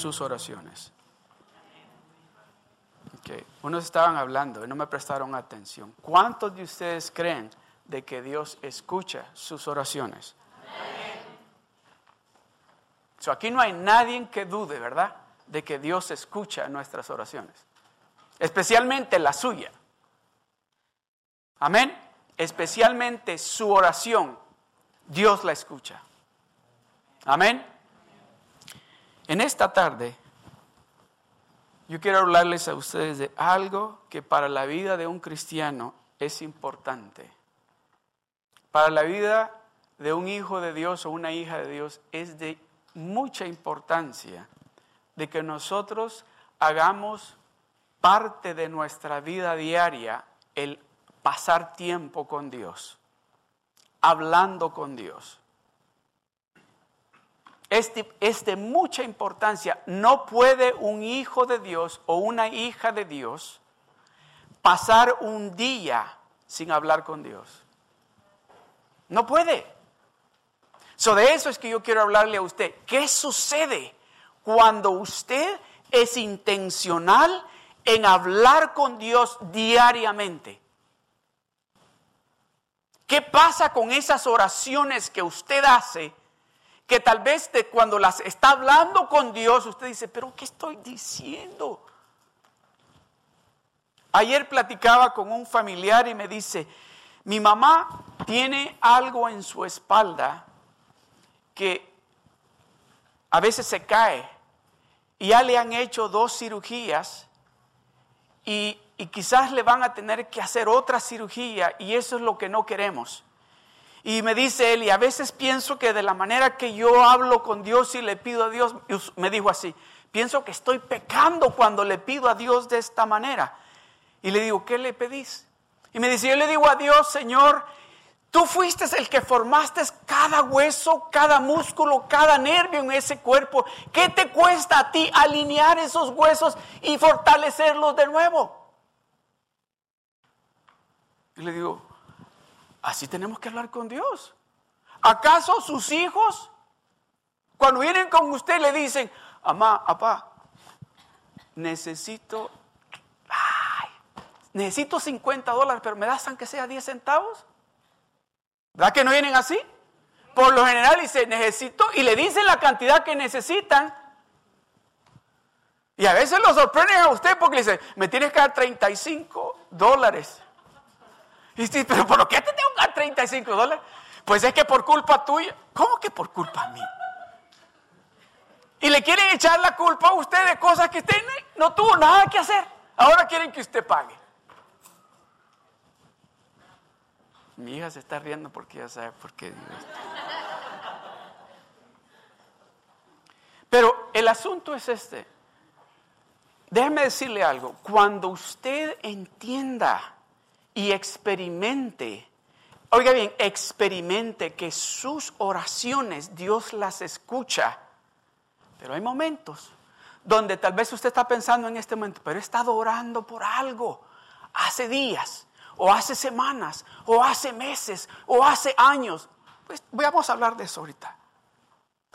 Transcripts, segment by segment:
sus oraciones? Okay. Unos estaban hablando y no me prestaron atención. ¿Cuántos de ustedes creen de que Dios escucha sus oraciones? So, aquí no hay nadie que dude, ¿verdad? De que Dios escucha nuestras oraciones. Especialmente la suya. Amén. Especialmente su oración. Dios la escucha. Amén. En esta tarde, yo quiero hablarles a ustedes de algo que para la vida de un cristiano es importante. Para la vida de un hijo de Dios o una hija de Dios es de mucha importancia de que nosotros hagamos parte de nuestra vida diaria el pasar tiempo con Dios, hablando con Dios. Es de, es de, mucha importancia. No puede un hijo de Dios o una hija de Dios pasar un día sin hablar con Dios. No puede. So de eso es que yo quiero hablarle a usted. ¿Qué sucede cuando usted es intencional en hablar con Dios diariamente? ¿Qué pasa con esas oraciones que usted hace? Que tal vez de cuando las está hablando con Dios, usted dice, pero ¿qué estoy diciendo? Ayer platicaba con un familiar y me dice, mi mamá tiene algo en su espalda que a veces se cae y ya le han hecho dos cirugías y, y, quizás le van a tener que hacer otra cirugía y eso es lo que no queremos. Y me dice él, y a veces pienso que de la manera que yo hablo con Dios y le pido a Dios, me dijo así, pienso que estoy pecando cuando le pido a Dios de esta manera. Y le digo, ¿qué le pedís? Y me dice, yo le digo a Dios, Señor, Tú fuiste el que formaste cada hueso, cada músculo, cada nervio en ese cuerpo. ¿Qué te cuesta a ti alinear esos huesos y fortalecerlos de nuevo? Y le digo, así tenemos que hablar con Dios. ¿Acaso sus hijos, cuando vienen con usted, le dicen, mamá, papá, necesito, ay, necesito 50 dólares, pero me das aunque sea 10 centavos? ¿Verdad que no vienen así? Por lo general dice, necesito, y le dicen la cantidad que necesitan. Y a veces lo sorprenden a usted porque le dicen, me tienes que dar 35 dólares. Pero ¿por qué te tengo que dar 35 dólares? Pues es que por culpa tuya. ¿Cómo que por culpa mía? Y le quieren echar la culpa a usted de cosas que usted no tuvo nada que hacer. Ahora quieren que usted pague. Mi hija se está riendo porque ya sabe por qué. Pero el asunto es este. Déjeme decirle algo. Cuando usted entienda y experimente, oiga bien, experimente que sus oraciones Dios las escucha. Pero hay momentos donde tal vez usted está pensando en este momento, pero he estado orando por algo hace días o hace semanas, o hace meses, o hace años. Pues vamos a hablar de eso ahorita.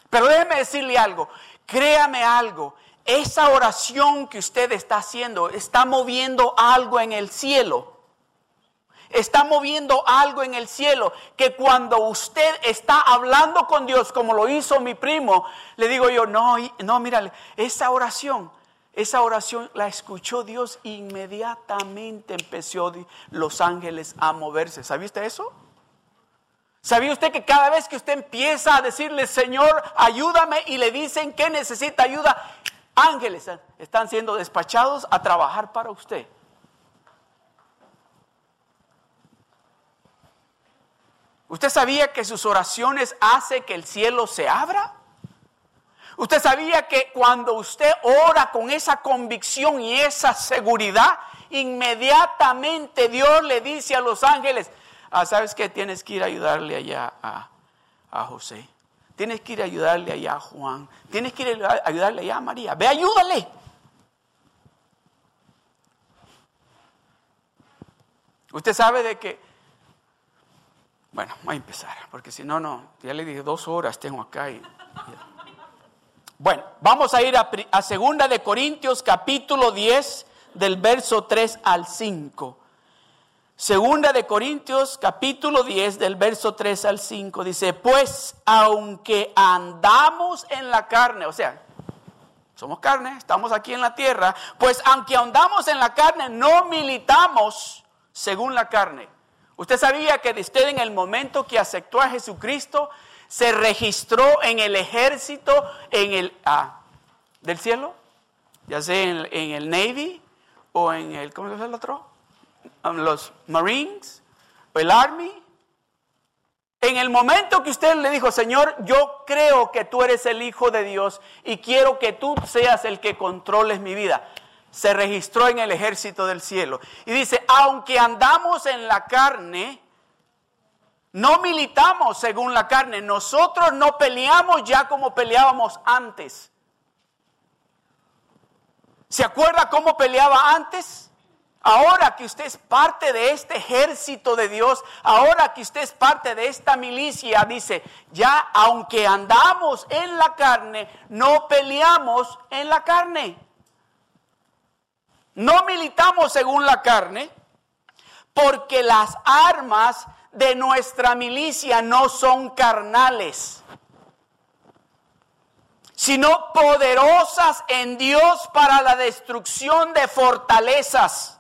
Pero déjeme decirle algo, créame algo, esa oración que usted está haciendo está moviendo algo en el cielo. Está moviendo algo en el cielo que cuando usted está hablando con Dios, como lo hizo mi primo, le digo yo, no, no, mírale, esa oración esa oración la escuchó Dios inmediatamente empezó los ángeles a moverse. ¿Sabía usted eso? ¿Sabía usted que cada vez que usted empieza a decirle, Señor, ayúdame, y le dicen que necesita ayuda, ángeles están siendo despachados a trabajar para usted? ¿Usted sabía que sus oraciones hacen que el cielo se abra? Usted sabía que cuando usted ora con esa convicción y esa seguridad, inmediatamente Dios le dice a los ángeles, ah, ¿sabes qué? Tienes que ir a ayudarle allá a, a José. Tienes que ir a ayudarle allá a Juan. Tienes que ir a ayudarle allá a María. Ve, ayúdale. Usted sabe de que, bueno, voy a empezar, porque si no, no, ya le dije dos horas tengo acá y Bueno, vamos a ir a, a Segunda de Corintios capítulo 10 del verso 3 al 5. Segunda de Corintios capítulo 10 del verso 3 al 5 dice, pues aunque andamos en la carne, o sea, somos carne, estamos aquí en la tierra, pues aunque andamos en la carne, no militamos según la carne. Usted sabía que usted en el momento que aceptó a Jesucristo, se registró en el ejército en el, ah, del cielo, ya sea en, en, el Navy o en el, ¿cómo se llama el otro? Um, los Marines o el Army. En el momento que usted le dijo, Señor, yo creo que tú eres el Hijo de Dios y quiero que tú seas el que controles mi vida, se registró en el ejército del cielo. Y dice, aunque andamos en la carne, no militamos según la carne, nosotros no peleamos ya como peleábamos antes. ¿Se acuerda cómo peleaba antes? Ahora que usted es parte de este ejército de Dios, ahora que usted es parte de esta milicia, dice, ya aunque andamos en la carne, no peleamos en la carne. No militamos según la carne, porque las armas de nuestra milicia no son carnales, sino poderosas en Dios para la destrucción de fortalezas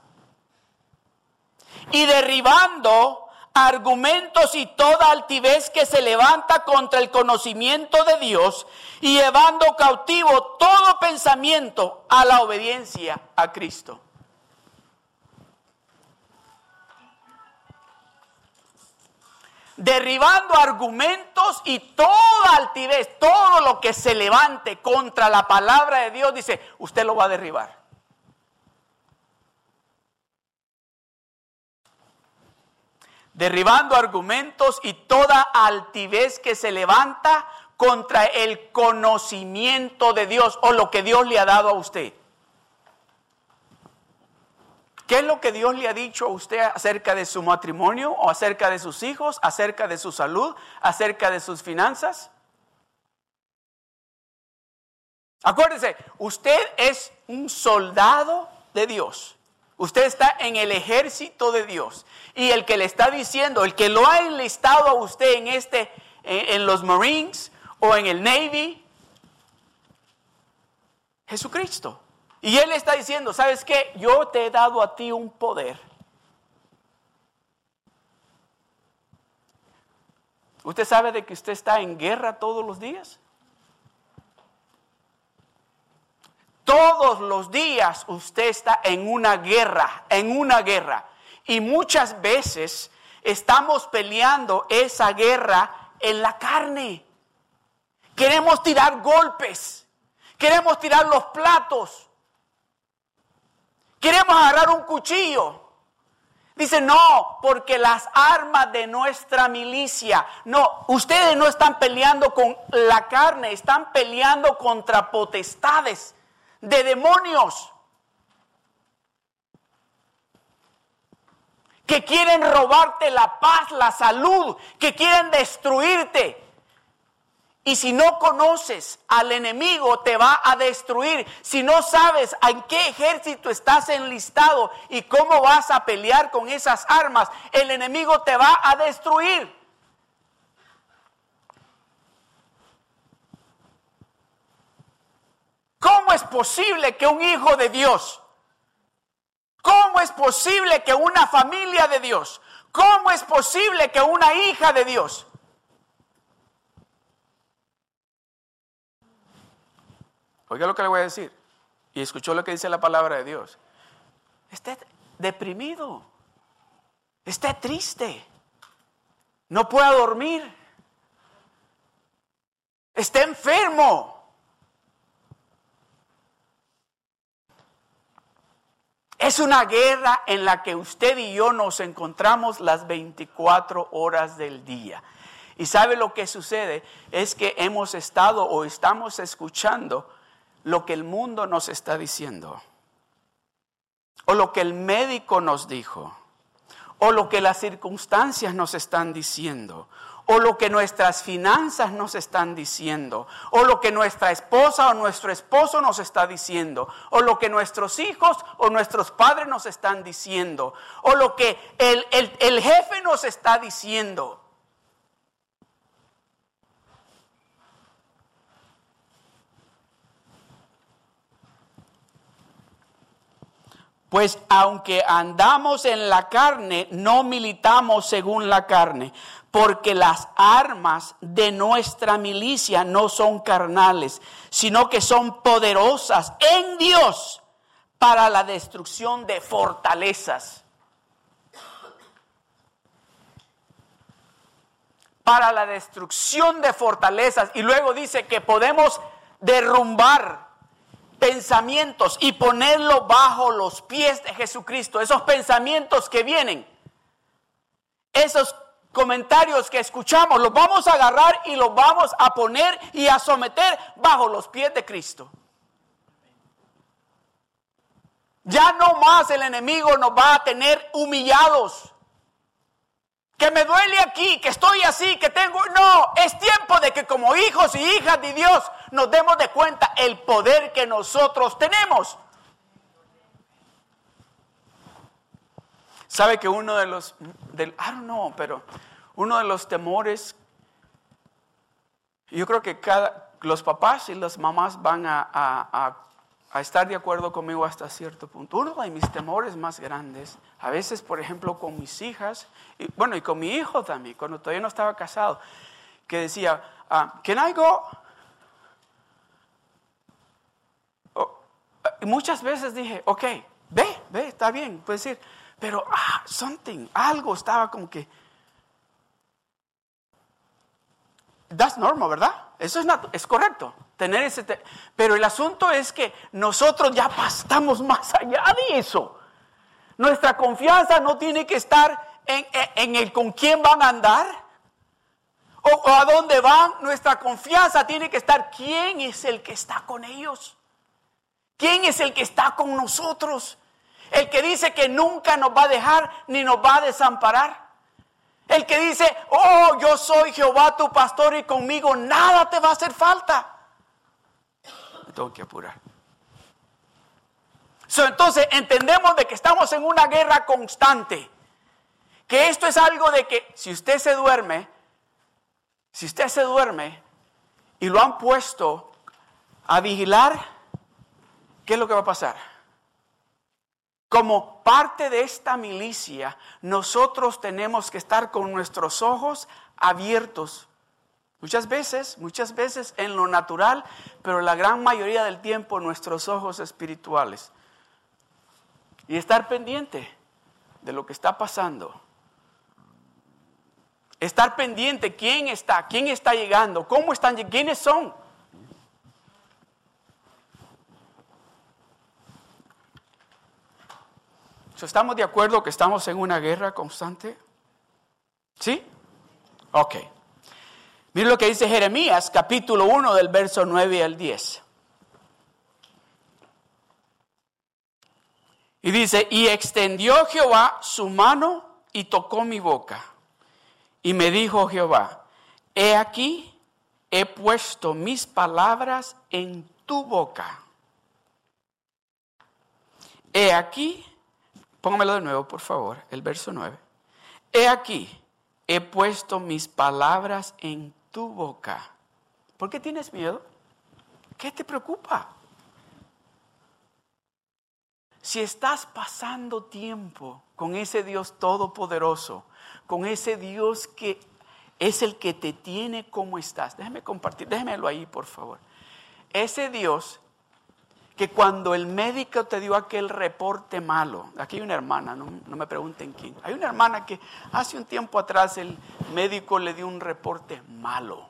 y derribando argumentos y toda altivez que se levanta contra el conocimiento de Dios y llevando cautivo todo pensamiento a la obediencia a Cristo. derribando argumentos y toda altivez, todo lo que se levante contra la palabra de Dios, dice, usted lo va a derribar. Derribando argumentos y toda altivez que se levanta contra el conocimiento de Dios o lo que Dios le ha dado a usted. ¿Qué es lo que Dios le ha dicho a usted acerca de su matrimonio o acerca de sus hijos, acerca de su salud, acerca de sus finanzas? Acuérdese, usted es un soldado de Dios. Usted está en el ejército de Dios. Y el que le está diciendo, el que lo ha enlistado a usted en este, en los Marines o en el Navy, Jesucristo. Y Él está diciendo, ¿sabes qué? Yo te he dado a ti un poder. ¿Usted sabe de que usted está en guerra todos los días? Todos los días usted está en una guerra, en una guerra. Y muchas veces estamos peleando esa guerra en la carne. Queremos tirar golpes, queremos tirar los platos, Queremos agarrar un cuchillo. Dice, no, porque las armas de nuestra milicia, no, ustedes no están peleando con la carne, están peleando contra potestades de demonios que quieren robarte la paz, la salud, que quieren destruirte. Y si no conoces al enemigo, te va a destruir. Si no sabes en qué ejército estás enlistado y cómo vas a pelear con esas armas, el enemigo te va a destruir. ¿Cómo es posible que un hijo de Dios, cómo es posible que una familia de Dios, cómo es posible que una hija de Dios, Oiga lo que le voy a decir. Y escuchó lo que dice la palabra de Dios. Esté deprimido. Esté triste. No pueda dormir. Esté enfermo. Es una guerra en la que usted y yo nos encontramos las 24 horas del día. Y sabe lo que sucede es que hemos estado o estamos escuchando lo que el mundo nos está diciendo, o lo que el médico nos dijo, o lo que las circunstancias nos están diciendo, o lo que nuestras finanzas nos están diciendo, o lo que nuestra esposa o nuestro esposo nos está diciendo, o lo que nuestros hijos o nuestros padres nos están diciendo, o lo que el, el jefe nos está diciendo. Pues aunque andamos en la carne, no militamos según la carne, porque las armas de nuestra milicia no son carnales, sino que son poderosas en Dios para la destrucción de fortalezas. Para la destrucción de fortalezas. Y luego dice que podemos derrumbar pensamientos y ponerlo bajo los pies de Jesucristo. Esos pensamientos que vienen, esos comentarios que escuchamos, los vamos a agarrar y los vamos a poner y a someter bajo los pies de Cristo. Ya no más el enemigo nos va a tener humillados. Que me duele aquí, que estoy así, que tengo... No, es tiempo de que como hijos y hijas de Dios nos demos de cuenta el poder que nosotros tenemos. Sabe que uno de los, del, I don't know, pero uno de los temores, yo creo que cada, los papás y las mamás van a, a, a, estar de acuerdo conmigo hasta cierto punto. Uno de mis temores más grandes, a veces, por ejemplo, con mis hijas, y, bueno, y con mi hijo también, cuando todavía no estaba casado, que decía, uh, can I go? Muchas veces dije, ok, ve, ve, está bien, puedes decir, pero, ah, something, algo estaba como que... That's normal, ¿verdad? Eso es, es correcto, tener ese... pero el asunto es que nosotros ya estamos más allá de eso. Nuestra confianza no tiene que estar en, en el con quién van a andar o, o a dónde van. Nuestra confianza tiene que estar quién es el que está con ellos. ¿Quién es el que está con nosotros? El que dice que nunca nos va a dejar ni nos va a desamparar. El que dice, oh, yo soy Jehová tu pastor y conmigo nada te va a hacer falta. Tengo que apurar. entonces entendemos de que estamos en una guerra constante. Que esto es algo de que si usted se duerme, si usted se duerme y lo han puesto a vigilar, ¿qué es lo que va a pasar? Como parte de esta milicia, nosotros tenemos que estar con nuestros ojos abiertos. Muchas veces, muchas veces en lo natural, pero la gran mayoría del tiempo nuestros ojos espirituales. Y estar pendiente de lo que está pasando. Estar pendiente quién está, quién está llegando, cómo están, quiénes son. ¿Estamos de acuerdo que estamos en una guerra constante? ¿Sí? Ok. Miren lo que dice Jeremías, capítulo 1, del verso 9 al 10. Y dice, y extendió Jehová su mano y tocó mi boca. Y me dijo Jehová, he aquí, he puesto mis palabras en tu boca. He aquí, Póngamelo de nuevo, por favor, el verso 9. He aquí, he puesto mis palabras en tu boca. ¿Por qué tienes miedo? ¿Qué te preocupa? Si estás pasando tiempo con ese Dios todopoderoso, con ese Dios que es el que te tiene como estás, déjeme compartir, déjemelo ahí, por favor. Ese Dios que cuando el médico te dio aquel reporte malo, aquí hay una hermana, no, me pregunten quién, hay una hermana que hace un tiempo atrás el médico le dio un reporte malo.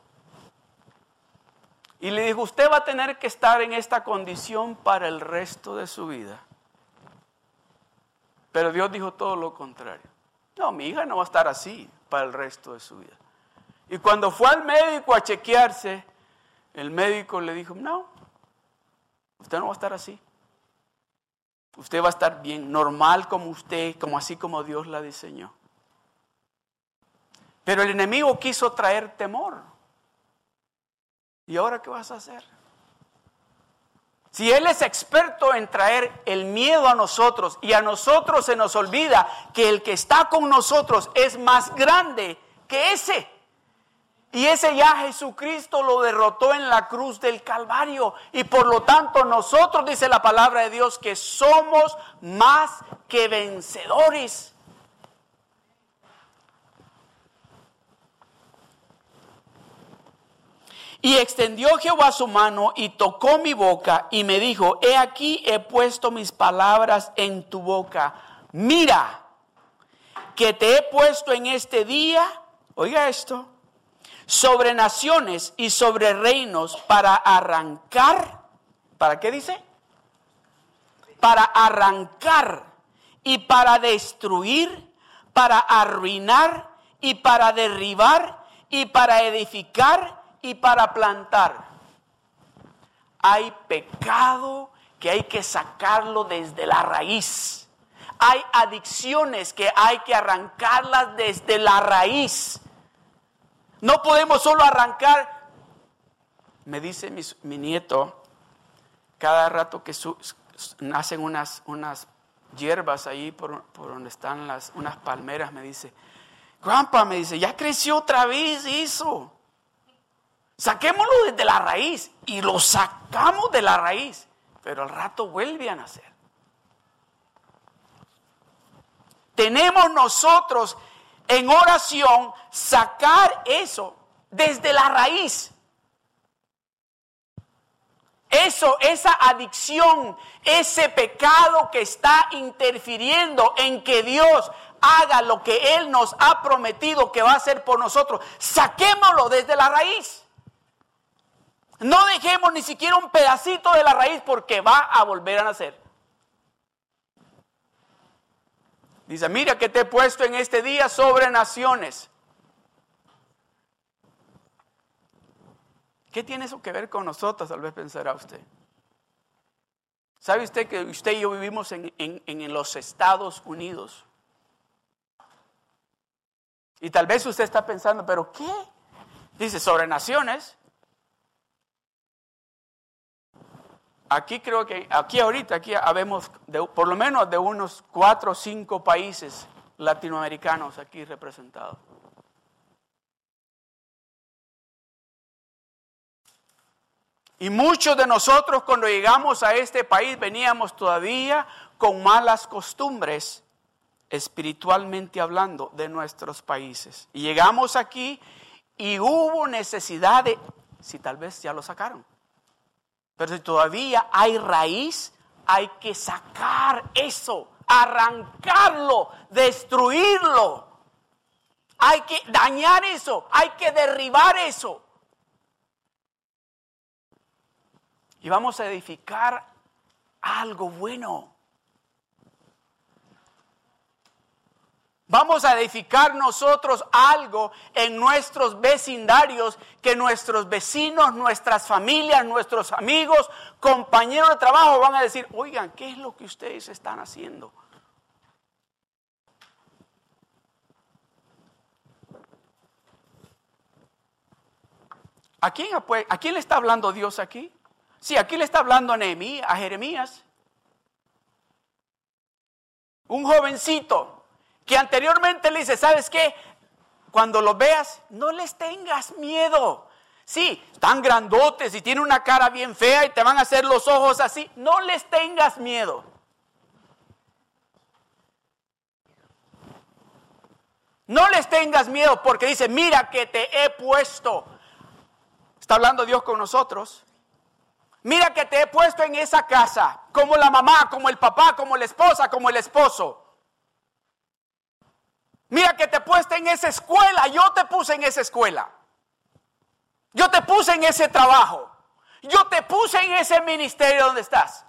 Y le dijo, usted va a tener que estar en esta condición para el resto de su vida. Pero Dios dijo todo lo contrario. No, mi hija no va a estar así para el resto de su vida. Y cuando fue al médico a chequearse, el médico le dijo, no, Usted no va a estar así. Usted va a estar bien, normal como usted, como así como Dios la diseñó. Pero el enemigo quiso traer temor. ¿Y ahora qué vas a hacer? Si Él es experto en traer el miedo a nosotros y a nosotros se nos olvida que el que está con nosotros es más grande que ese. Y ese ya Jesucristo lo derrotó en la cruz del Calvario. Y por lo tanto nosotros, dice la palabra de Dios, que somos más que vencedores. Y extendió Jehová su mano y tocó mi boca y me dijo, he aquí he puesto mis palabras en tu boca. Mira, que te he puesto en este día, oiga esto, sobre naciones y sobre reinos para arrancar, ¿para qué dice? Para arrancar y para destruir, para arruinar y para derribar y para edificar y para plantar. Hay pecado que hay que sacarlo desde la raíz. Hay adicciones que hay que arrancarlas desde la raíz. No podemos solo arrancar. Me dice mi, nieto, cada rato que nacen unas, unas hierbas ahí por, por, donde están las, unas palmeras, me dice, Grandpa, me dice, ya creció otra vez eso. Saquémoslo desde la raíz y lo sacamos de la raíz, pero al rato vuelve a nacer. Tenemos nosotros en oración sacar eso desde la raíz. Eso, esa adicción, ese pecado que está interfiriendo en que Dios haga lo que Él nos ha prometido que va a hacer por nosotros, saquémoslo desde la raíz. No dejemos ni siquiera un pedacito de la raíz porque va a volver a nacer. Dice, mira que te he puesto en este día sobre naciones. ¿Qué tiene eso que ver con nosotros? Tal vez pensará usted. ¿Sabe usted que usted y yo vivimos en, en los Estados Unidos? Y tal vez usted está pensando, ¿pero qué? Dice, sobre naciones. Aquí creo que, aquí ahorita, aquí habemos por lo menos de unos cuatro o cinco países latinoamericanos aquí representados. Y muchos de nosotros cuando llegamos a este país veníamos todavía con malas costumbres, espiritualmente hablando, de nuestros países. Y llegamos aquí y hubo necesidad de, si tal vez ya lo sacaron, pero si todavía hay raíz, hay que sacar eso, arrancarlo, destruirlo. Hay que dañar eso, hay que derribar eso. Y vamos a edificar algo bueno. Vamos a edificar nosotros algo en nuestros vecindarios que nuestros vecinos, nuestras familias, nuestros amigos, compañeros de trabajo van a decir, oigan, ¿qué es lo que ustedes están haciendo? ¿A quién, ¿A quién le está hablando Dios aquí? Sí, aquí le está hablando a, Nehemías, a Jeremías. Un jovencito que anteriormente le dice, ¿sabes qué? Cuando los veas, no les tengas miedo. Sí, están grandotes y tienen una cara bien fea y te van a hacer los ojos así. No les tengas miedo. No les tengas miedo porque dice, mira que te he puesto. Está hablando Dios con nosotros. Mira que te he puesto en esa casa, como la mamá, como el papá, como la esposa, como el esposo. Mira que te puse en esa escuela, yo te puse en esa escuela. Yo te puse en ese trabajo. Yo te puse en ese ministerio donde estás.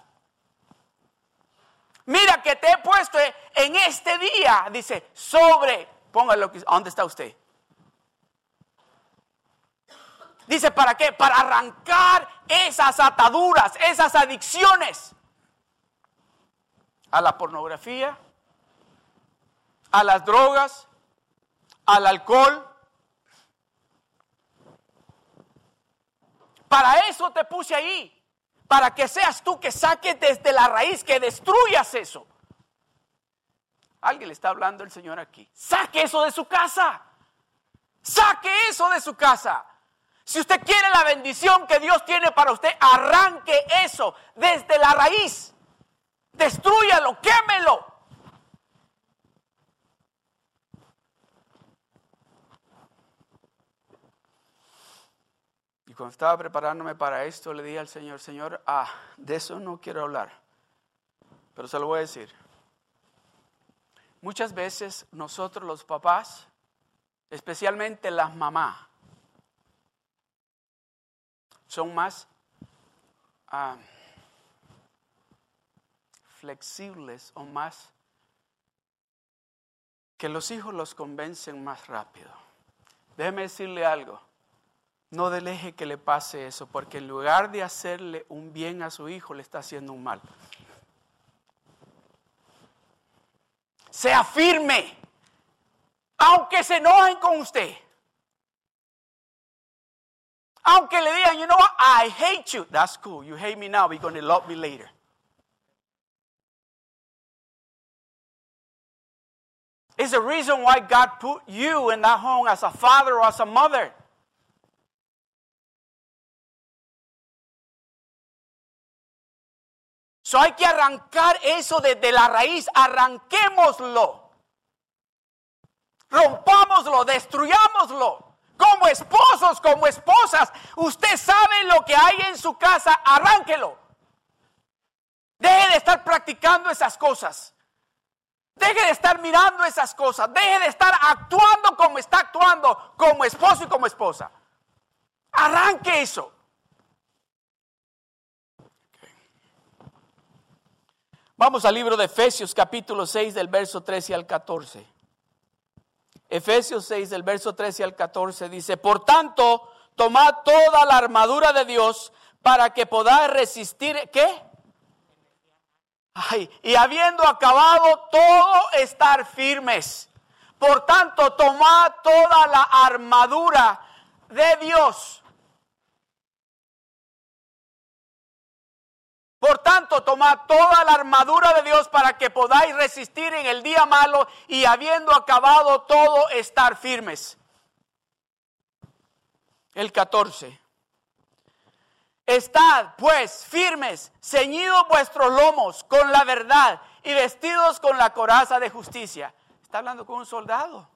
Mira que te he puesto en este día, dice, sobre, póngalo, ¿dónde está usted? Dice, ¿para qué? Para arrancar esas ataduras, esas adicciones a la pornografía, a las drogas, al alcohol. Para eso te puse ahí, para que seas tú que saques desde la raíz, que destruyas eso. Alguien le está hablando el Señor aquí. Saque eso de su casa. Saque eso de su casa. Si usted quiere la bendición que Dios tiene para usted, arranque eso desde la raíz. Destruyalo, quémelo. Cuando estaba preparándome para esto, le dije al Señor, Señor, ah, de eso no quiero hablar, pero se lo voy a decir. Muchas veces nosotros los papás, especialmente las mamás, son más ah, flexibles o más que los hijos los convencen más rápido. Déjeme decirle algo. No deje que le pase eso, porque en lugar de hacerle un bien a su hijo, le está haciendo un mal. Sea firme, aunque se enojen con usted. Aunque le digan, you know what, I hate you. That's cool. You hate me now, but you're going to love me later. It's the reason why God put you in that home as a father or as a mother. So hay que arrancar eso desde la raíz, arranquémoslo. Rompámoslo, destruyámoslo. Como esposos, como esposas, usted sabe lo que hay en su casa, arránquelo. Deje de estar practicando esas cosas. Deje de estar mirando esas cosas. Deje de estar actuando como está actuando como esposo y como esposa. Arranque eso. Vamos al libro de Efesios capítulo 6 del verso 13 al 14. Efesios 6 del verso 13 al 14 dice, por tanto, tomad toda la armadura de Dios para que podáis resistir, ¿qué? Ay, y habiendo acabado todo, estar firmes. Por tanto, tomad toda la armadura de Dios Por tanto, tomad toda la armadura de Dios para que podáis resistir en el día malo y habiendo acabado todo, estar firmes. El 14. Estad pues firmes, ceñidos vuestros lomos con la verdad y vestidos con la coraza de justicia. Está hablando con un soldado.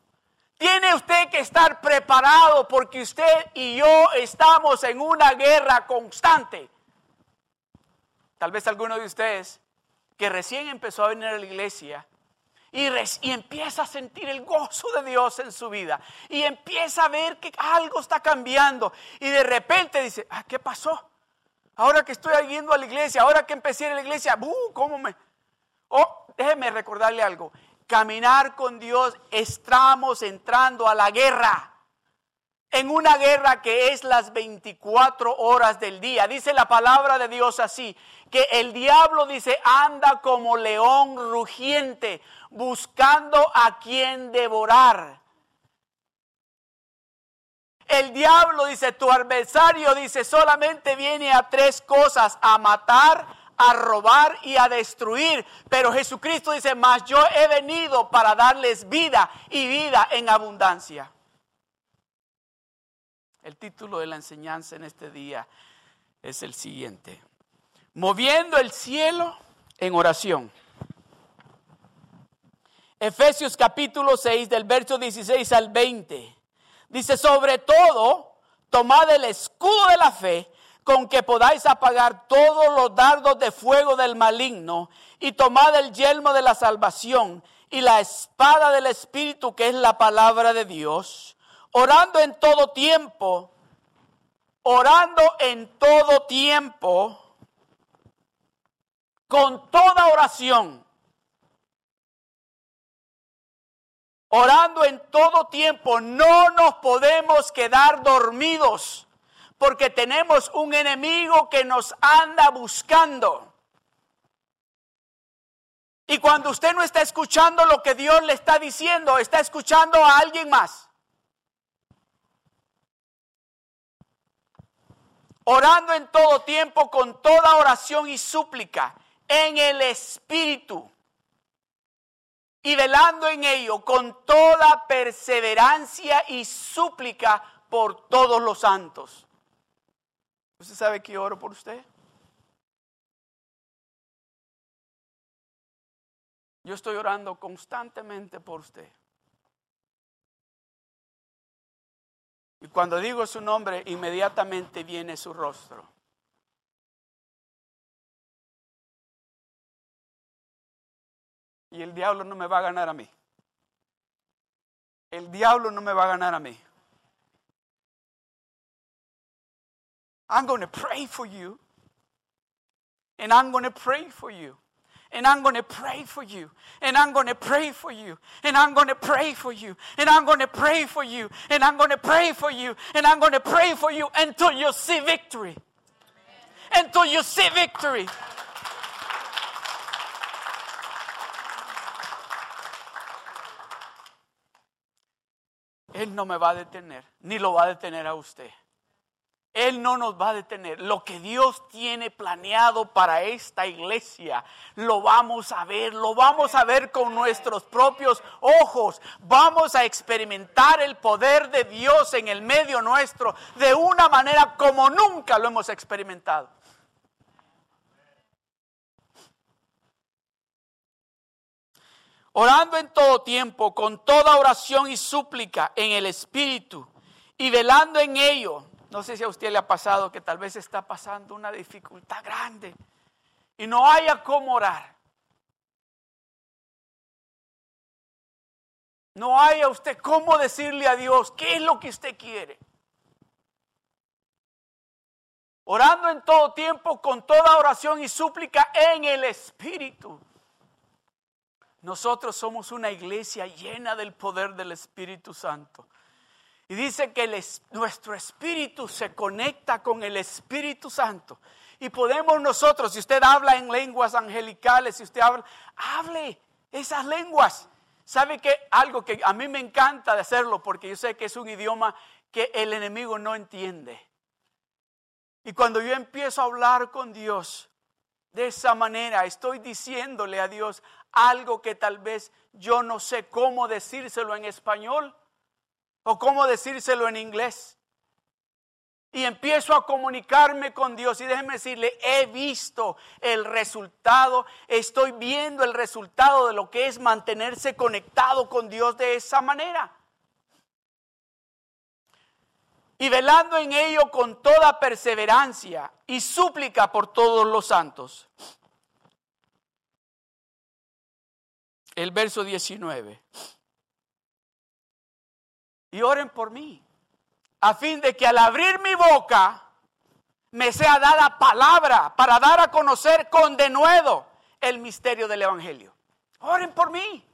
Tiene usted que estar preparado porque usted y yo estamos en una guerra constante. Tal vez alguno de ustedes que recién empezó a venir a la iglesia y, empieza a sentir el gozo de Dios en su vida y empieza a ver que algo está cambiando y de repente dice, ah, ¿qué pasó? Ahora que estoy yendo a la iglesia, ahora que empecé a la iglesia, uh, ¿cómo me...? Oh, déjeme recordarle algo. Caminar con Dios, estamos entrando a la guerra en una guerra que es las 24 horas del día. Dice la palabra de Dios así, que el diablo dice, anda como león rugiente, buscando a quien devorar. El diablo dice, tu adversario dice, solamente viene a tres cosas, a matar, a robar y a destruir. Pero Jesucristo dice, mas yo he venido para darles vida y vida en abundancia. El título de la enseñanza en este día es el siguiente. Moviendo el cielo en oración. Efesios capítulo 6 del verso 16 al 20. Dice, sobre todo, tomad el escudo de la fe con que podáis apagar todos los dardos de fuego del maligno y tomad el yelmo de la salvación y la espada del Espíritu que es la palabra de Dios orando en todo tiempo, orando en todo tiempo, con toda oración, orando en todo tiempo, no nos podemos quedar dormidos porque tenemos un enemigo que nos anda buscando. Y cuando usted no está escuchando lo que Dios le está diciendo, está escuchando a alguien más. Orando en todo tiempo con toda oración y súplica en el Espíritu y velando en ello con toda perseverancia y súplica por todos los santos. ¿Usted sabe que oro por usted? Yo estoy orando constantemente por usted. Y cuando digo su nombre, inmediatamente viene su rostro. Y el diablo no me va a ganar a mí. El diablo no me va a ganar a mí. I'm going to pray for you. And I'm going to pray for you. And I'm going to pray for you. And I'm going to pray for you. And I'm going to pray for you. And I'm going to pray for you. And I'm going to pray for you. And I'm going to pray for you until you see victory. Until you see victory. Él no me va a detener, ni lo va a detener a usted. Él no nos va a detener. Lo que Dios tiene planeado para esta iglesia, lo vamos a ver, lo vamos a ver con nuestros propios ojos. Vamos a experimentar el poder de Dios en el medio nuestro de una manera como nunca lo hemos experimentado. Orando en todo tiempo, con toda oración y súplica en el Espíritu y velando en ello no sé si a usted le ha pasado que tal vez está pasando una dificultad grande y no haya cómo orar. No haya usted cómo decirle a Dios qué es lo que usted quiere. Orando en todo tiempo con toda oración y súplica en el Espíritu. Nosotros somos una iglesia llena del poder del Espíritu Santo. Y dice que nuestro espíritu se conecta con el Espíritu Santo. Y podemos nosotros, si usted habla en lenguas angelicales, si usted habla, hable esas lenguas. ¿Sabe que algo que a mí me encanta de hacerlo porque yo sé que es un idioma que el enemigo no entiende? Y cuando yo empiezo a hablar con Dios de esa manera, estoy diciéndole a Dios algo que tal vez yo no sé cómo decírselo en español o cómo decírselo en inglés. Y empiezo a comunicarme con Dios y déjeme decirle, he visto el resultado, estoy viendo el resultado de lo que es mantenerse conectado con Dios de esa manera. Y velando en ello con toda perseverancia y súplica por todos los santos. El verso 19 y oren por mí, a fin de que al abrir mi boca me sea dada palabra para dar a conocer con denuedo el misterio del Evangelio. Oren por mí.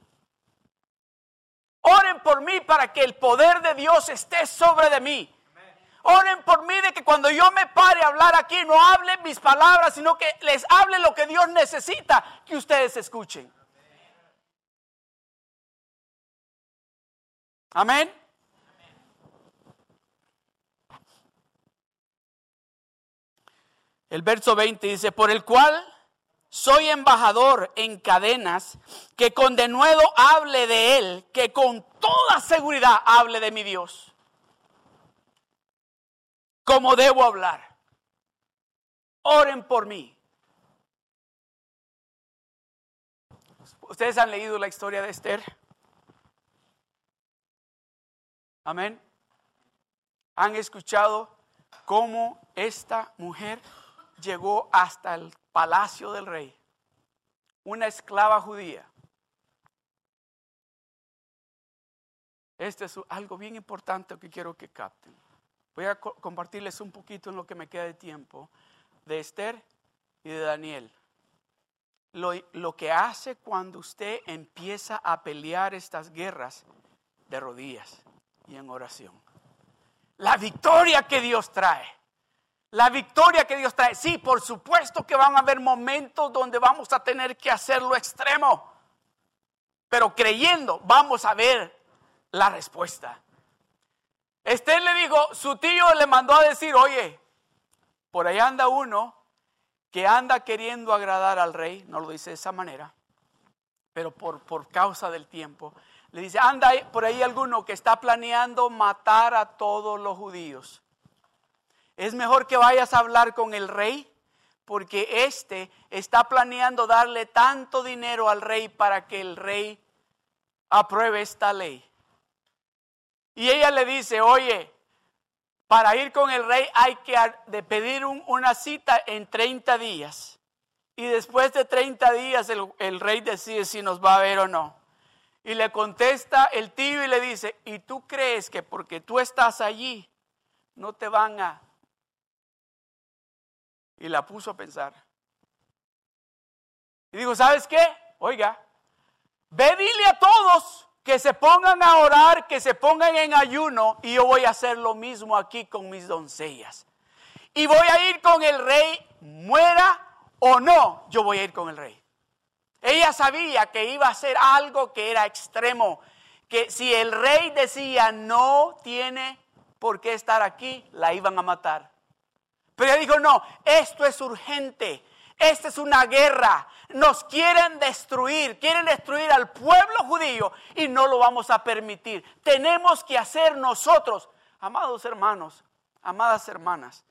Oren por mí para que el poder de Dios esté sobre de mí. Oren por mí de que cuando yo me pare a hablar aquí no hable mis palabras, sino que les hable lo que Dios necesita que ustedes escuchen. Amén. El verso 20 dice, por el cual soy embajador en cadenas, que con denuedo hable de él, que con toda seguridad hable de mi Dios. Como debo hablar. Oren por mí. ¿Ustedes han leído la historia de Esther? Amén. ¿Han escuchado cómo esta mujer llegó hasta el palacio del rey, una esclava judía. Este es algo bien importante que quiero que capten. Voy a compartirles un poquito en lo que me queda de tiempo de Esther y de Daniel. Lo, lo que hace cuando usted empieza a pelear estas guerras de rodillas y en oración. La victoria que Dios trae. La victoria que Dios trae. Sí, por supuesto que van a haber momentos donde vamos a tener que hacerlo extremo. Pero creyendo, vamos a ver la respuesta. Esther le dijo, su tío le mandó a decir, oye, por ahí anda uno que anda queriendo agradar al rey, no lo dice de esa manera, pero por, por causa del tiempo, le dice, anda por ahí alguno que está planeando matar a todos los judíos. Es mejor que vayas a hablar con el rey porque éste está planeando darle tanto dinero al rey para que el rey apruebe esta ley. Y ella le dice, oye, para ir con el rey hay que pedir una cita en 30 días. Y después de 30 días el, el rey decide si nos va a ver o no. Y le contesta el tío y le dice, ¿y tú crees que porque tú estás allí no te van a y la puso a pensar. Y digo, ¿sabes qué? Oiga, ve dile a todos que se pongan a orar, que se pongan en ayuno y yo voy a hacer lo mismo aquí con mis doncellas. Y voy a ir con el rey, muera o no, yo voy a ir con el rey. Ella sabía que iba a hacer algo que era extremo, que si el rey decía no tiene por qué estar aquí, la iban a matar. Pero ella dijo, no, esto es urgente. Esta es una guerra. Nos quieren destruir, quieren destruir al pueblo judío y no lo vamos a permitir. Tenemos que hacer nosotros, amados hermanos, amadas hermanas,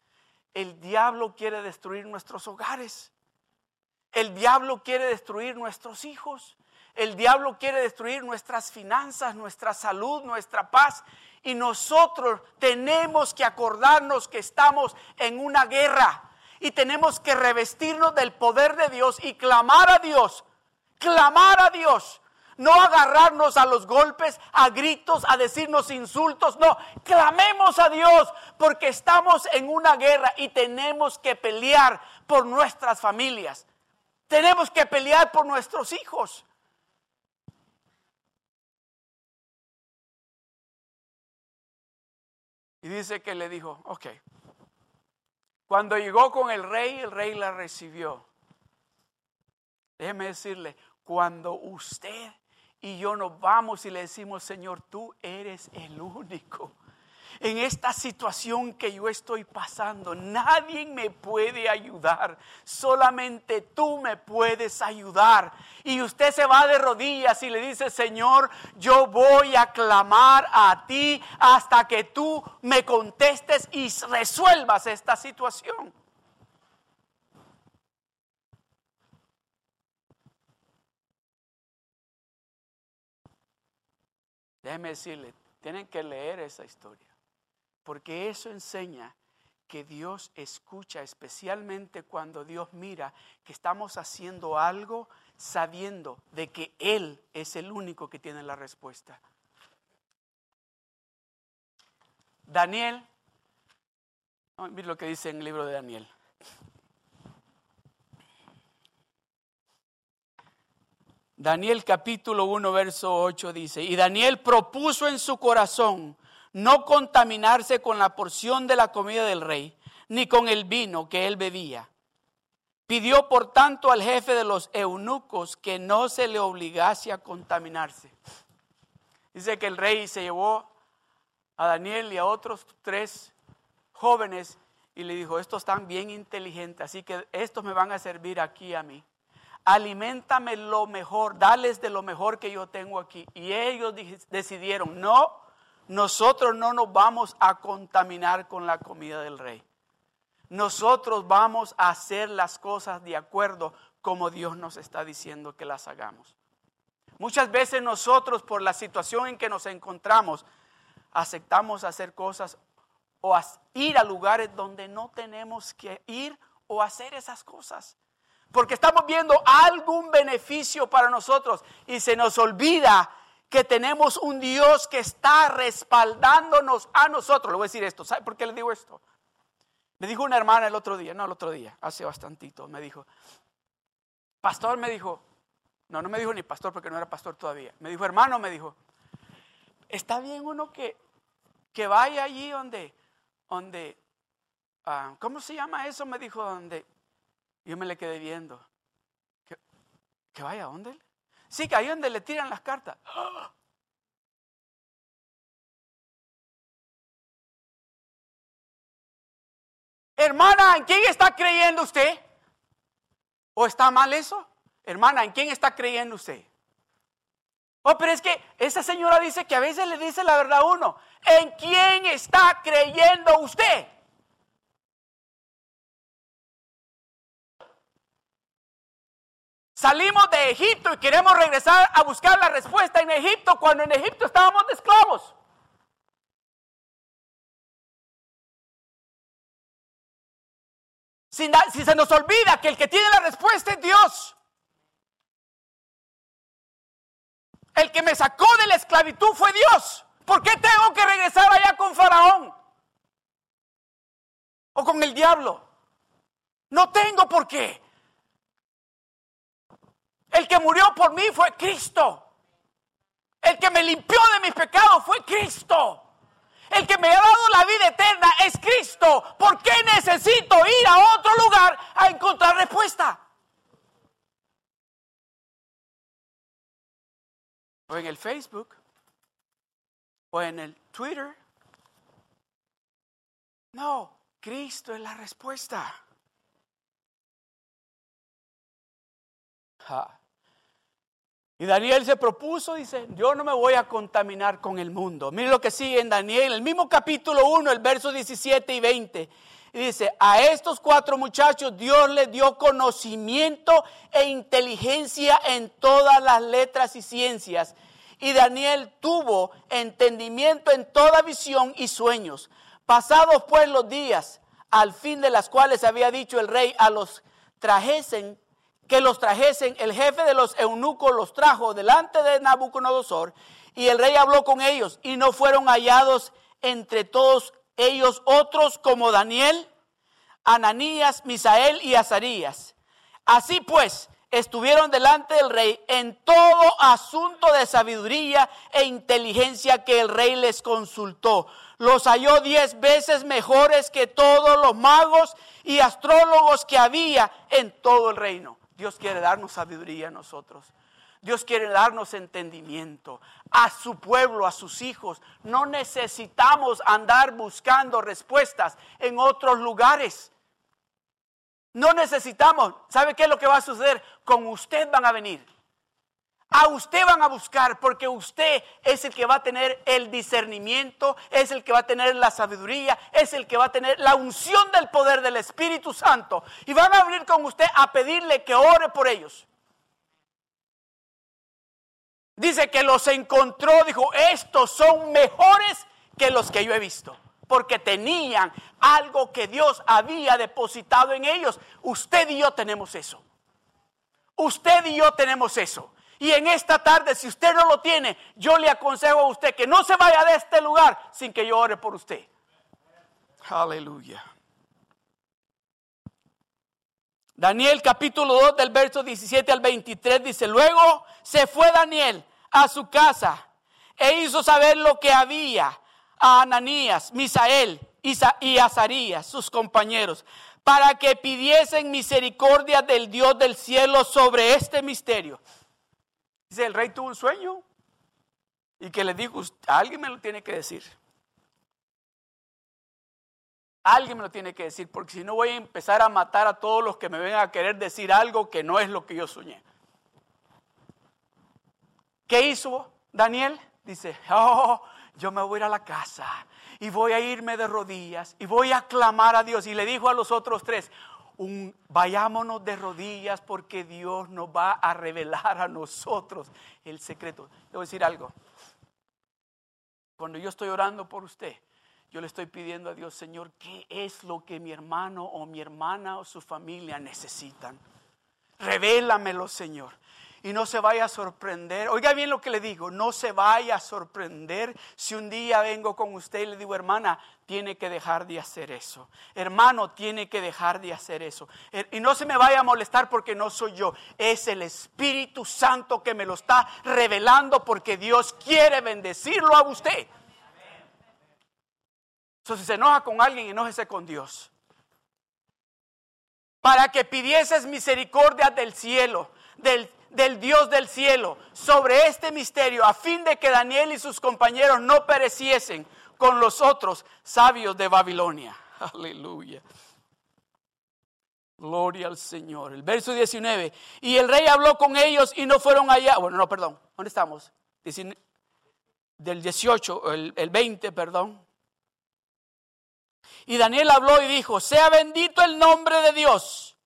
el diablo quiere destruir nuestros hogares. El diablo quiere destruir nuestros hijos. El diablo quiere destruir nuestras finanzas, nuestra salud, nuestra paz. Y nosotros tenemos que acordarnos que estamos en una guerra y tenemos que revestirnos del poder de Dios y clamar a Dios, clamar a Dios. No agarrarnos a los golpes, a gritos, a decirnos insultos. No, clamemos a Dios porque estamos en una guerra y tenemos que pelear por nuestras familias. Tenemos que pelear por nuestros hijos. Y dice que le dijo, ok. Cuando llegó con el rey, el rey la recibió. Déjeme decirle, cuando usted y yo nos vamos y le decimos, Señor, tú eres el único en esta situación que yo estoy pasando. Nadie me puede ayudar, solamente tú me puedes ayudar. Y usted se va de rodillas y le dice, Señor, yo voy a clamar a ti hasta que tú me contestes y resuelvas esta situación. Déjeme decirle, tienen que leer esa historia porque eso enseña que Dios escucha, especialmente cuando Dios mira que estamos haciendo algo sabiendo de que Él es el único que tiene la respuesta. Daniel, mira lo que dice en el libro de Daniel. Daniel capítulo 1, verso 8 dice, y Daniel propuso en su corazón no contaminarse con la porción de la comida del rey, ni con el vino que él bebía. Pidió por tanto al jefe de los eunucos que no se le obligase a contaminarse. Dice que el rey se llevó a Daniel y a otros tres jóvenes y le dijo, estos están bien inteligentes, así que estos me van a servir aquí a mí. Aliméntame lo mejor, dales de lo mejor que yo tengo aquí. Y ellos decidieron, no, nosotros no nos vamos a contaminar con la comida del rey. Nosotros vamos a hacer las cosas de acuerdo como Dios nos está diciendo que las hagamos. Muchas veces nosotros por la situación en que nos encontramos aceptamos hacer cosas o ir a lugares donde no tenemos que ir o hacer esas cosas. Porque estamos viendo algún beneficio para nosotros y se nos olvida que tenemos un Dios que está respaldándonos a nosotros. Le voy a decir esto, ¿sabe por qué le digo esto? Me dijo una hermana el otro día, no el otro día, hace bastantito, me dijo, pastor me dijo, no, no me dijo ni pastor porque no era pastor todavía, me dijo hermano, me dijo, está bien uno que, que vaya allí donde, donde, ah, ¿cómo se llama eso? Me dijo, donde, yo me le quedé viendo, que, que vaya, ¿dónde? Sí, que ahí donde le tiran las cartas. Hermana, ¿en quién está creyendo usted? ¿O está mal eso? Hermana, ¿en quién está creyendo usted? Oh, pero es que esa señora dice que a veces le dice la verdad a uno. ¿En quién está creyendo usted? Salimos de Egipto y queremos regresar a buscar la respuesta en Egipto cuando en Egipto estábamos de esclavos. Si, si, se nos olvida que el que tiene la respuesta es Dios. El que me sacó de la esclavitud fue Dios. ¿Por qué tengo que regresar allá con Faraón? O con el diablo. No tengo por qué. El que murió por mí fue Cristo. El que me limpió de mis pecados fue Cristo. El que me ha dado la vida eterna es Cristo. ¿Por qué necesito ir a otro lugar a encontrar respuesta? O en el Facebook. O en el Twitter. No, Cristo es la respuesta. Y Daniel se propuso, dice, yo no me voy a contaminar con el mundo. Mire lo que sigue en Daniel, el mismo capítulo 1, el verso 17 y 20. Y dice, a estos cuatro muchachos Dios les dio conocimiento e inteligencia en todas las letras y ciencias. Y Daniel tuvo entendimiento en toda visión y sueños. Pasados pues los días, al fin de las cuales había dicho el rey a los trajesen que los trajesen, el jefe de los eunucos los trajo delante de Nabucodonosor y el rey habló con ellos y no fueron hallados entre todos ellos otros como Daniel, Ananías, Misael y Azarías. Así pues, estuvieron delante del rey en todo asunto de sabiduría e inteligencia que el rey les consultó. Los halló diez veces mejores que todos los magos y astrólogos que había en todo el reino. Dios quiere darnos sabiduría a nosotros. Dios quiere darnos entendimiento a su pueblo, a sus hijos. No necesitamos andar buscando respuestas en otros lugares. No necesitamos. ¿Sabe qué es lo que va a suceder? Con usted van a venir. A usted van a buscar porque usted es el que va a tener el discernimiento, es el que va a tener la sabiduría, es el que va a tener la unción del poder del Espíritu Santo. Y van a venir con usted a pedirle que ore por ellos. Dice que los encontró, dijo, estos son mejores que los que yo he visto, porque tenían algo que Dios había depositado en ellos. Usted y yo tenemos eso. Usted y yo tenemos eso. Y en esta tarde, si usted no lo tiene, yo le aconsejo a usted que no se vaya de este lugar sin que yo ore por usted. Aleluya. Daniel capítulo 2 del verso 17 al 23 dice, luego se fue Daniel a su casa e hizo saber lo que había a Ananías, Misael y Azarías, sus compañeros, para que pidiesen misericordia del Dios del cielo sobre este misterio Dice, el rey tuvo un sueño y que le dijo, alguien me lo tiene que decir. Alguien me lo tiene que decir, porque si no voy a empezar a matar a todos los que me vengan a querer decir algo que no es lo que yo soñé. ¿Qué hizo Daniel? Dice, oh, yo me voy a ir a la casa y voy a irme de rodillas y voy a clamar a Dios. Y le dijo a los otros tres, un vayámonos de rodillas porque Dios nos va a revelar a nosotros el secreto. A decir algo. Cuando yo estoy orando por usted, yo le estoy pidiendo a Dios, Señor, ¿qué es lo que mi hermano o mi hermana o su familia necesitan? Revélamelo, Señor y no se vaya a sorprender. Oiga bien lo que le digo, no se vaya a sorprender si un día vengo con usted y le digo, hermana, tiene que dejar de hacer eso. Hermano, tiene que dejar de hacer eso. Er, y no se me vaya a molestar porque no soy yo, es el Espíritu Santo que me lo está revelando porque Dios quiere bendecirlo a usted. Entonces, si se enoja con alguien, enójese con Dios. Para que pidieses misericordia del cielo, del del Dios del cielo sobre este misterio a fin de que Daniel y sus compañeros no pereciesen con los otros sabios de Babilonia. Aleluya. Gloria al Señor. El verso 19. Y el rey habló con ellos y no fueron allá. Bueno, no, perdón. ¿Dónde estamos? Del 18, el, el 20, perdón. Y Daniel habló y dijo, sea bendito el nombre de Dios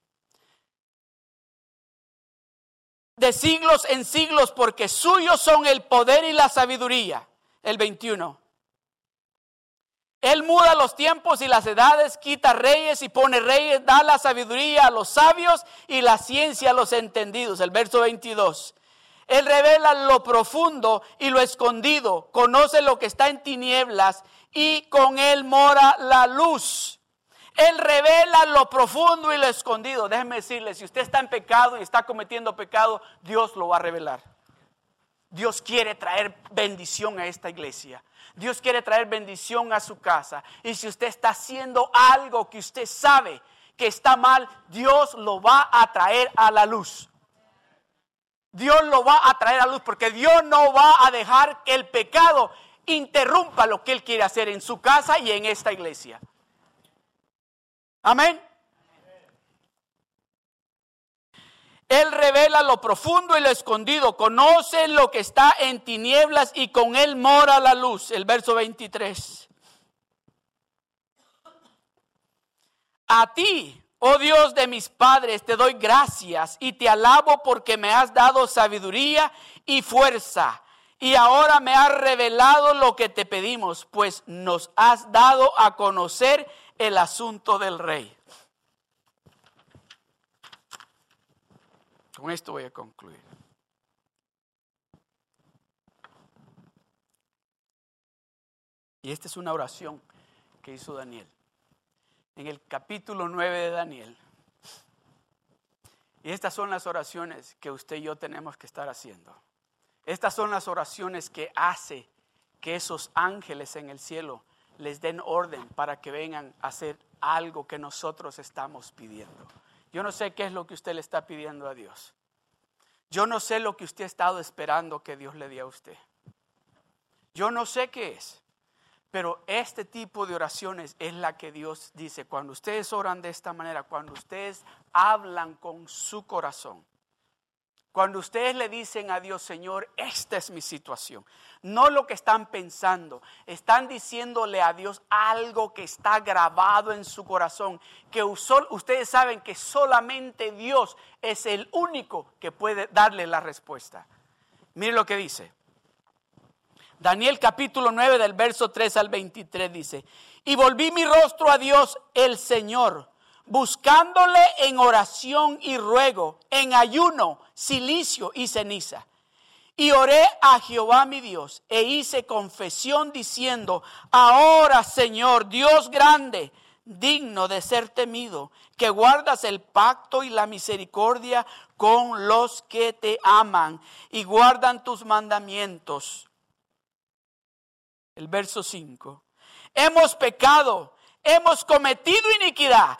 de siglos en siglos, porque suyos son el poder y la sabiduría. El 21. Él muda los tiempos y las edades, quita reyes y pone reyes, da la sabiduría a los sabios y la ciencia a los entendidos. El verso 22. Él revela lo profundo y lo escondido, conoce lo que está en tinieblas y con él mora la luz. Él revela lo profundo y lo escondido. Déjeme decirle, si usted está en pecado y está cometiendo pecado, Dios lo va a revelar. Dios quiere traer bendición a esta iglesia. Dios quiere traer bendición a su casa. Y si usted está haciendo algo que usted sabe que está mal, Dios lo va a traer a la luz. Dios lo va a traer a la luz porque Dios no va a dejar que el pecado interrumpa lo que Él quiere hacer en su casa y en esta iglesia. Amén. Él revela lo profundo y lo escondido, conoce lo que está en tinieblas y con él mora la luz. El verso 23. A ti, oh Dios de mis padres, te doy gracias y te alabo porque me has dado sabiduría y fuerza. Y ahora me has revelado lo que te pedimos, pues nos has dado a conocer el asunto del rey. Con esto voy a concluir. Y esta es una oración que hizo Daniel. En el capítulo 9 de Daniel. Y estas son las oraciones que usted y yo tenemos que estar haciendo. Estas son las oraciones que hace que esos ángeles en el cielo les den orden para que vengan a hacer algo que nosotros estamos pidiendo. Yo no sé qué es lo que usted le está pidiendo a Dios. Yo no sé lo que usted ha estado esperando que Dios le dé a usted. Yo no sé qué es. Pero este tipo de oraciones es la que Dios dice. Cuando ustedes oran de esta manera, cuando ustedes hablan con su corazón, cuando ustedes le dicen a Dios, Señor, esta es mi situación, no lo que están pensando, están diciéndole a Dios algo que está grabado en su corazón, que ustedes saben que solamente Dios es el único que puede darle la respuesta. Mire lo que dice. Daniel capítulo 9 del verso 3 al 23 dice, y volví mi rostro a Dios el Señor buscándole en oración y ruego, en ayuno, silicio y ceniza. Y oré a Jehová mi Dios e hice confesión diciendo, ahora Señor, Dios grande, digno de ser temido, que guardas el pacto y la misericordia con los que te aman y guardan tus mandamientos. El verso 5. Hemos pecado, hemos cometido iniquidad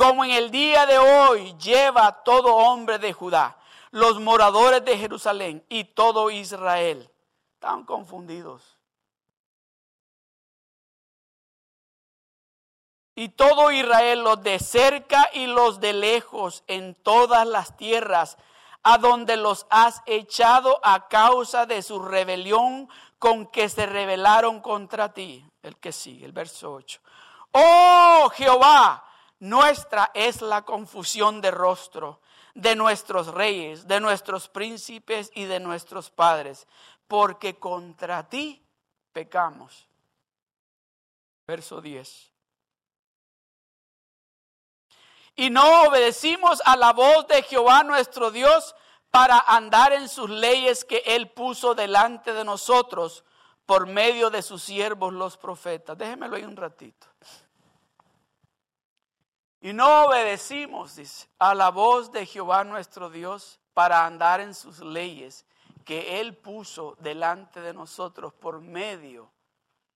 como en el día de hoy lleva todo hombre de Judá, los moradores de Jerusalén y todo Israel. Están confundidos. Y todo Israel, los de cerca y los de lejos, en todas las tierras, a donde los has echado a causa de su rebelión con que se rebelaron contra ti. El que sigue, el verso 8. Oh Jehová, nuestra es la confusión de rostro de nuestros reyes, de nuestros príncipes y de nuestros padres, porque contra ti pecamos. Verso 10. Y no obedecimos a la voz de Jehová nuestro Dios para andar en sus leyes que Él puso delante de nosotros por medio de sus siervos los profetas. Déjenmelo ahí un ratito. Y no obedecimos, a la voz de Jehová nuestro Dios para andar en sus leyes que Él puso delante de nosotros por medio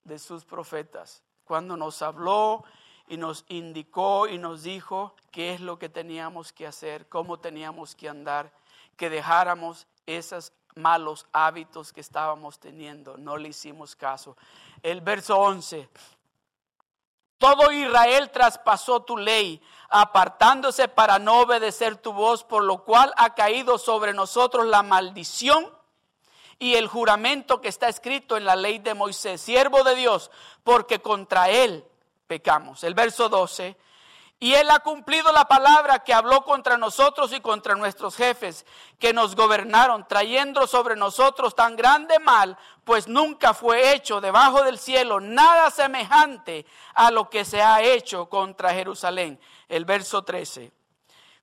de sus profetas. Cuando nos habló y nos indicó y nos dijo qué es lo que teníamos que hacer, cómo teníamos que andar, que dejáramos esos malos hábitos que estábamos teniendo. No le hicimos caso. El verso 11. Todo Israel traspasó tu ley, apartándose para no obedecer tu voz, por lo cual ha caído sobre nosotros la maldición y el juramento que está escrito en la ley de Moisés, siervo de Dios, porque contra él pecamos. El verso 12. Y Él ha cumplido la palabra que habló contra nosotros y contra nuestros jefes que nos gobernaron, trayendo sobre nosotros tan grande mal, pues nunca fue hecho debajo del cielo nada semejante a lo que se ha hecho contra Jerusalén. El verso 13.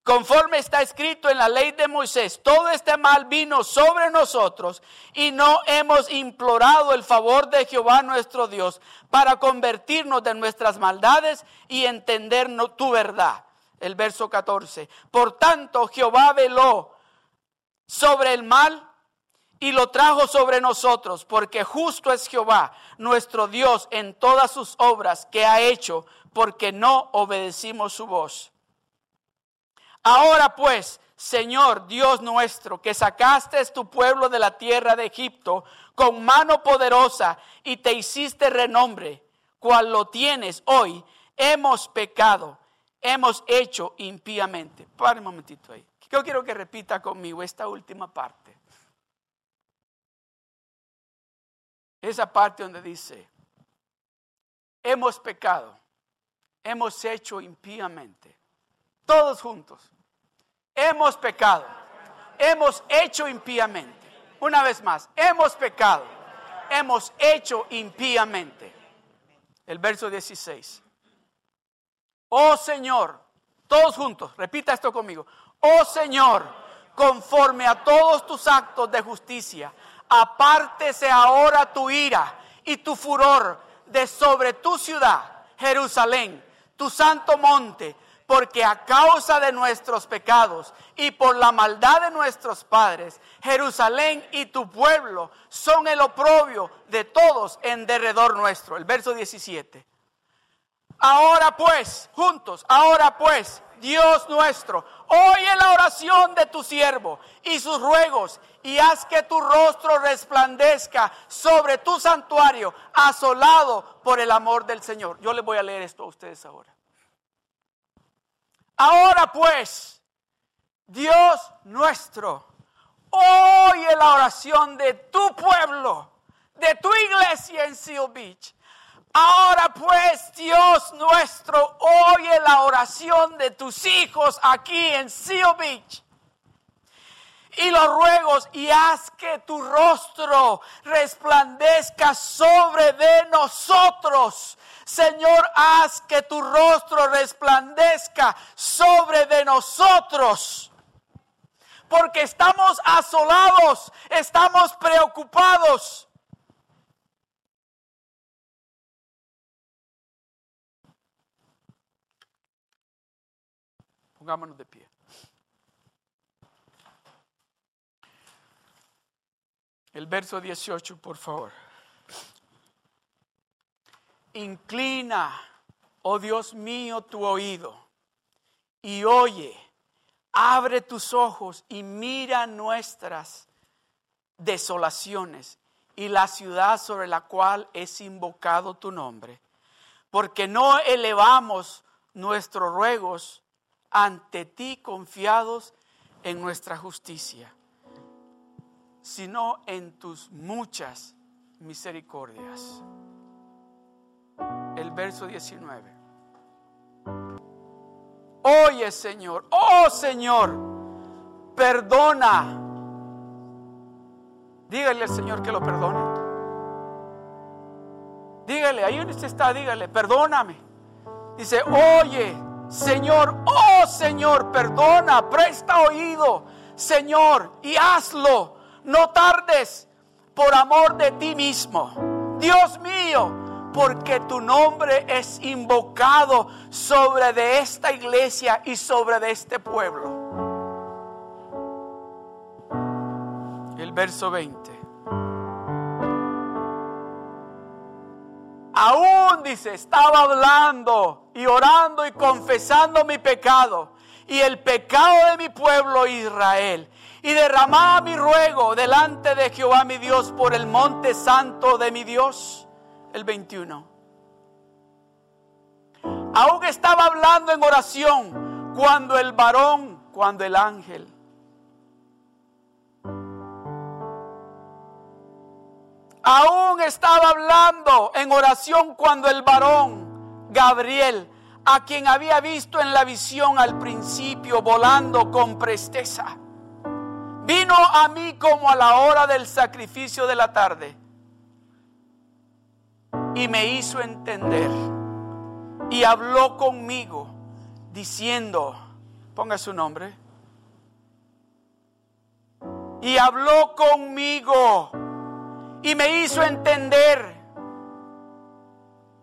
Conforme está escrito en la ley de Moisés, todo este mal vino sobre nosotros y no hemos implorado el favor de Jehová nuestro Dios para convertirnos de nuestras maldades y entender tu verdad. El verso 14. Por tanto, Jehová veló sobre el mal y lo trajo sobre nosotros, porque justo es Jehová, nuestro Dios, en todas sus obras que ha hecho, porque no obedecimos su voz. Ahora pues, Señor Dios nuestro, que sacaste tu pueblo de la tierra de Egipto con mano poderosa y te hiciste renombre, cual lo tienes hoy, hemos pecado, hemos hecho impíamente. Para un momentito ahí. Yo quiero que repita conmigo esta última parte. Esa parte donde dice, hemos pecado, hemos hecho impíamente. Todos juntos. Hemos pecado. Hemos hecho impíamente. Una vez más, hemos pecado. Hemos hecho impíamente. El verso 16. Oh Señor, todos juntos, repita esto conmigo. Oh Señor, conforme a todos tus actos de justicia, apártese ahora tu ira y tu furor de sobre tu ciudad, Jerusalén, tu santo monte, porque a causa de nuestros pecados y por la maldad de nuestros padres, Jerusalén y tu pueblo son el oprobio de todos en derredor nuestro. El verso 17. Ahora pues, juntos, ahora pues, Dios nuestro, oye la oración de tu siervo y sus ruegos y haz que tu rostro resplandezca sobre tu santuario, asolado por el amor del Señor. Yo les voy a leer esto a ustedes ahora. Ahora pues, Dios nuestro, oye la oración de tu pueblo, de tu iglesia en Seal Beach. Ahora pues, Dios nuestro, oye la oración de tus hijos aquí en Seal Beach y los ruegos y haz que tu rostro resplandezca sobre de nosotros. Señor, haz que tu rostro resplandezca sobre de nosotros. Porque estamos asolados, estamos preocupados. Pongámonos de pie. El verso 18, por favor. Inclina, oh Dios mío, tu oído y oye, abre tus ojos y mira nuestras desolaciones y la ciudad sobre la cual es invocado tu nombre, porque no elevamos nuestros ruegos ante ti confiados en nuestra justicia sino en tus muchas misericordias. El verso 19. Oye Señor, oh Señor, perdona. Dígale al Señor que lo perdone. Dígale, ahí donde usted está, dígale, perdóname. Dice, oye, Señor, oh Señor, perdona, presta oído, Señor, y hazlo no tardes por amor de ti mismo. Dios mío, porque tu nombre es invocado sobre de esta iglesia y sobre de este pueblo. El verso 20. Aún dice, estaba hablando y orando y confesando mi pecado y el pecado de mi pueblo Israel. Y derramaba mi ruego delante de Jehová mi Dios por el monte santo de mi Dios. El 21. Aún estaba hablando en oración cuando el varón, cuando el ángel. Aún estaba hablando en oración cuando el varón, Gabriel, a quien había visto en la visión al principio volando con presteza. Vino a mí como a la hora del sacrificio de la tarde y me hizo entender y habló conmigo diciendo, ponga su nombre, y habló conmigo y me hizo entender,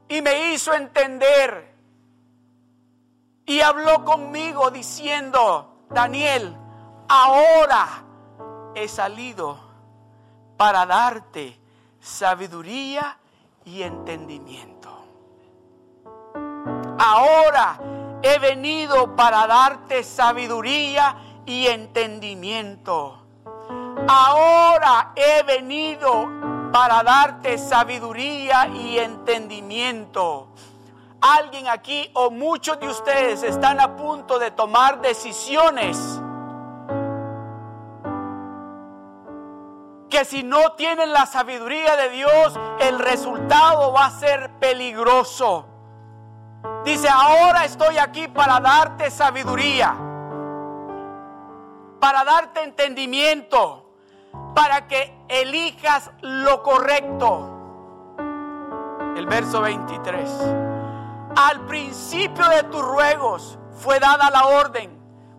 y me hizo entender y habló conmigo diciendo, Daniel, ahora he salido para darte sabiduría y entendimiento. Ahora he venido para darte sabiduría y entendimiento. Ahora he venido para darte sabiduría y entendimiento. Alguien aquí o muchos de ustedes están a punto de tomar decisiones que si no tienen la sabiduría de Dios, el resultado va a ser peligroso. Dice, ahora estoy aquí para darte sabiduría, para darte entendimiento, para que elijas lo correcto. El verso 23 al principio de tus ruegos fue dada la orden.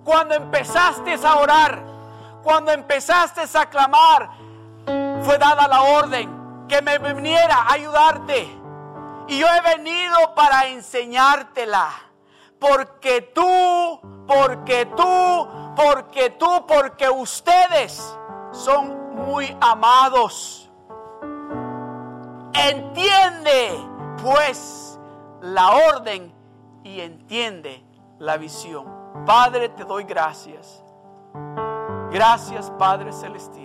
Cuando empezaste a orar, cuando empezaste a clamar, fue dada la orden que me viniera a ayudarte. Y yo he venido para enseñártela. Porque tú, porque tú, porque tú, porque ustedes son muy amados. Entiende, pues, la orden y entiende la visión. Padre, te doy gracias. Gracias, Padre Celestial.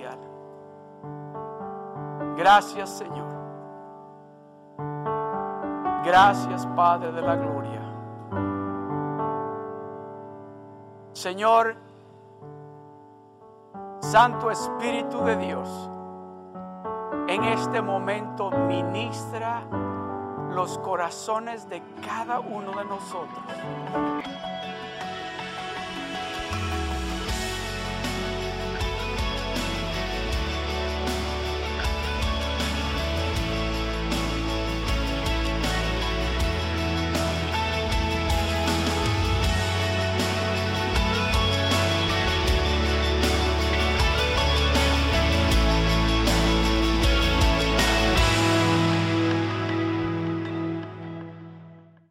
Gracias, Señor. Gracias, Padre de la Gloria. Señor, Santo Espíritu de Dios, en este momento ministra los corazones de cada uno de nosotros.